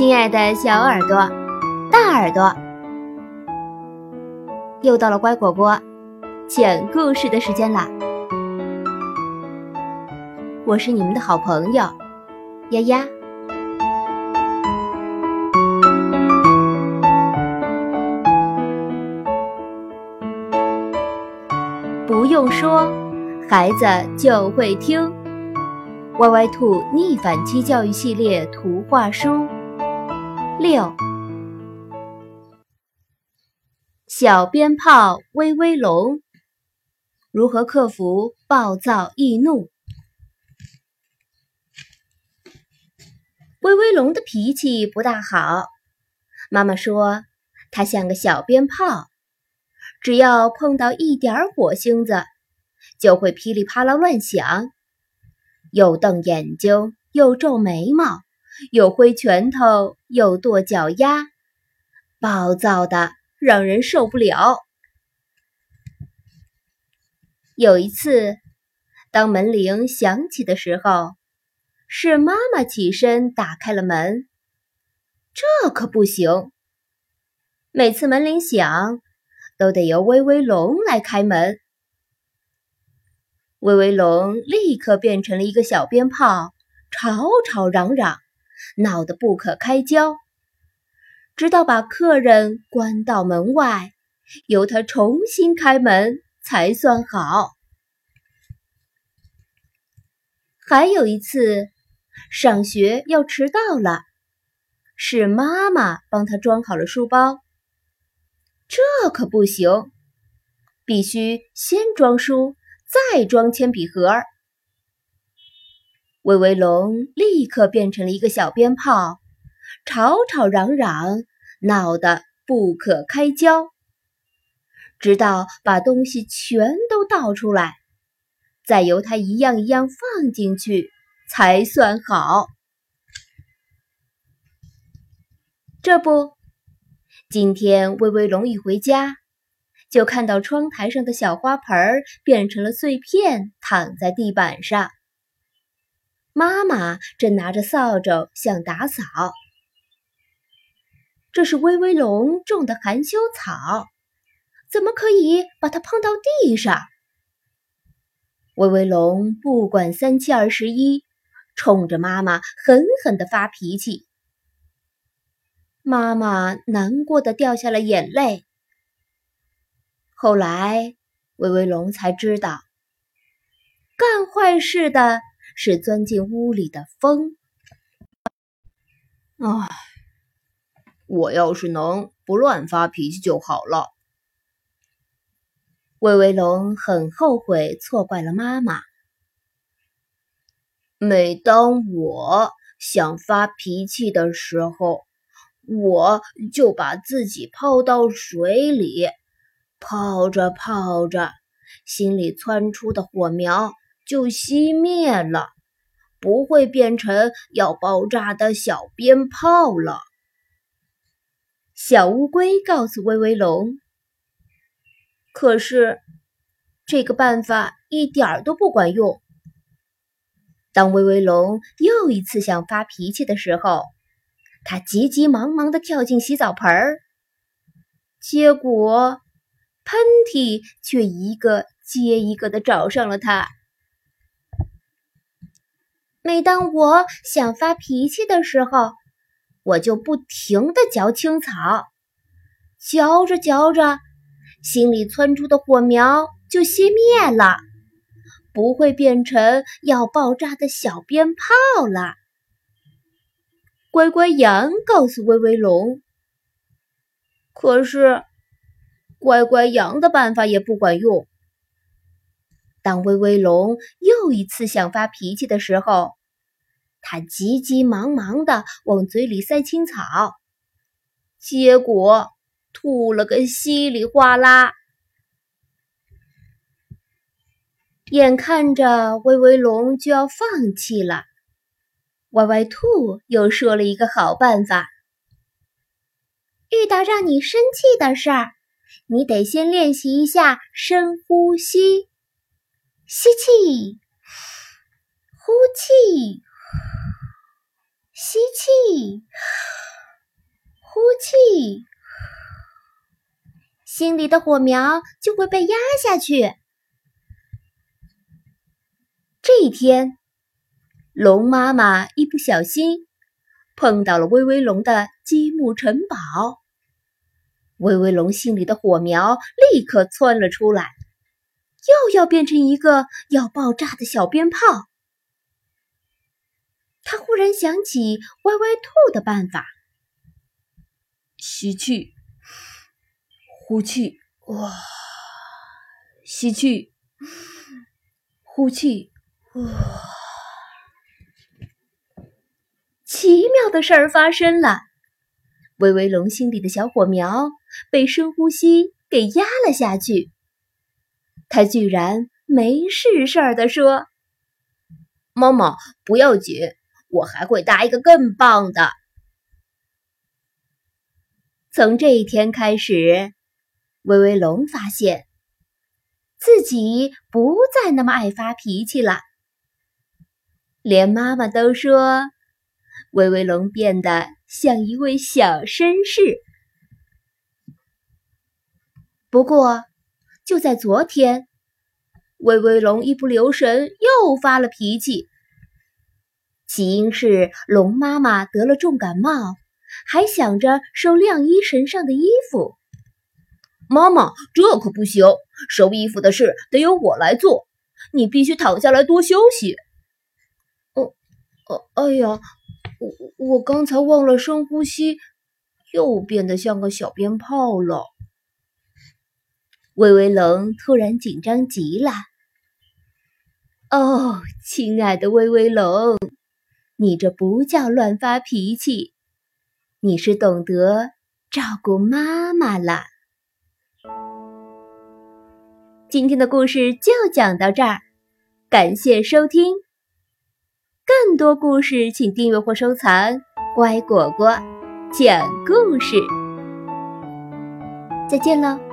亲爱的小耳朵、大耳朵，又到了乖果果讲故事的时间啦！我是你们的好朋友丫丫。不用说，孩子就会听。歪歪兔逆反期教育系列图画书六，小鞭炮威威龙如何克服暴躁易怒？威威龙的脾气不大好，妈妈说他像个小鞭炮，只要碰到一点火星子，就会噼里啪啦乱响。又瞪眼睛，又皱眉毛，又挥拳头，又跺脚丫，暴躁的让人受不了。有一次，当门铃响起的时候，是妈妈起身打开了门。这可不行，每次门铃响，都得由威威龙来开门。威威龙立刻变成了一个小鞭炮，吵吵嚷嚷，闹得不可开交。直到把客人关到门外，由他重新开门才算好。还有一次，上学要迟到了，是妈妈帮他装好了书包。这可不行，必须先装书。再装铅笔盒，威威龙立刻变成了一个小鞭炮，吵吵嚷嚷，闹得不可开交。直到把东西全都倒出来，再由它一样一样放进去，才算好。这不，今天威威龙一回家。就看到窗台上的小花盆变成了碎片，躺在地板上。妈妈正拿着扫帚想打扫。这是威威龙种的含羞草，怎么可以把它碰到地上？威威龙不管三七二十一，冲着妈妈狠狠地发脾气。妈妈难过的掉下了眼泪。后来，威威龙才知道，干坏事的是钻进屋里的风。唉，我要是能不乱发脾气就好了。威威龙很后悔错怪了妈妈。每当我想发脾气的时候，我就把自己泡到水里。泡着泡着，心里窜出的火苗就熄灭了，不会变成要爆炸的小鞭炮了。小乌龟告诉威威龙：“可是这个办法一点儿都不管用。”当威威龙又一次想发脾气的时候，他急急忙忙地跳进洗澡盆儿，结果……喷嚏却一个接一个的找上了他。每当我想发脾气的时候，我就不停的嚼青草，嚼着嚼着，心里窜出的火苗就熄灭了，不会变成要爆炸的小鞭炮了。乖乖羊告诉威威龙：“可是。”乖乖羊的办法也不管用。当威威龙又又一次想发脾气的时候，他急急忙忙的往嘴里塞青草，结果吐了个稀里哗啦。眼看着威威龙就要放弃了，歪歪兔又说了一个好办法：遇到让你生气的事儿。你得先练习一下深呼吸，吸气，呼气，吸气，呼气，心里的火苗就会被压下去。这一天，龙妈妈一不小心碰到了威威龙的积木城堡，威威龙心里的火苗立刻窜了出来，又要变成一个要爆炸的小鞭炮。他忽然想起歪歪兔的办法：吸气，呼气，哇！吸气，呼气，哇！奇妙的事儿发生了，威威龙心里的小火苗被深呼吸给压了下去。他居然没事事儿的说：“妈妈，不要紧。”我还会搭一个更棒的。从这一天开始，威威龙发现自己不再那么爱发脾气了。连妈妈都说，威威龙变得像一位小绅士。不过，就在昨天，威威龙一不留神又发了脾气。起因是龙妈妈得了重感冒，还想着收晾衣绳上的衣服。妈妈，这可不行，收衣服的事得由我来做，你必须躺下来多休息。哦，哦，哎呀，我我刚才忘了深呼吸，又变得像个小鞭炮了。威威龙突然紧张极了。哦，亲爱的威威龙。你这不叫乱发脾气，你是懂得照顾妈妈了。今天的故事就讲到这儿，感谢收听。更多故事请订阅或收藏。乖果果讲故事，再见了。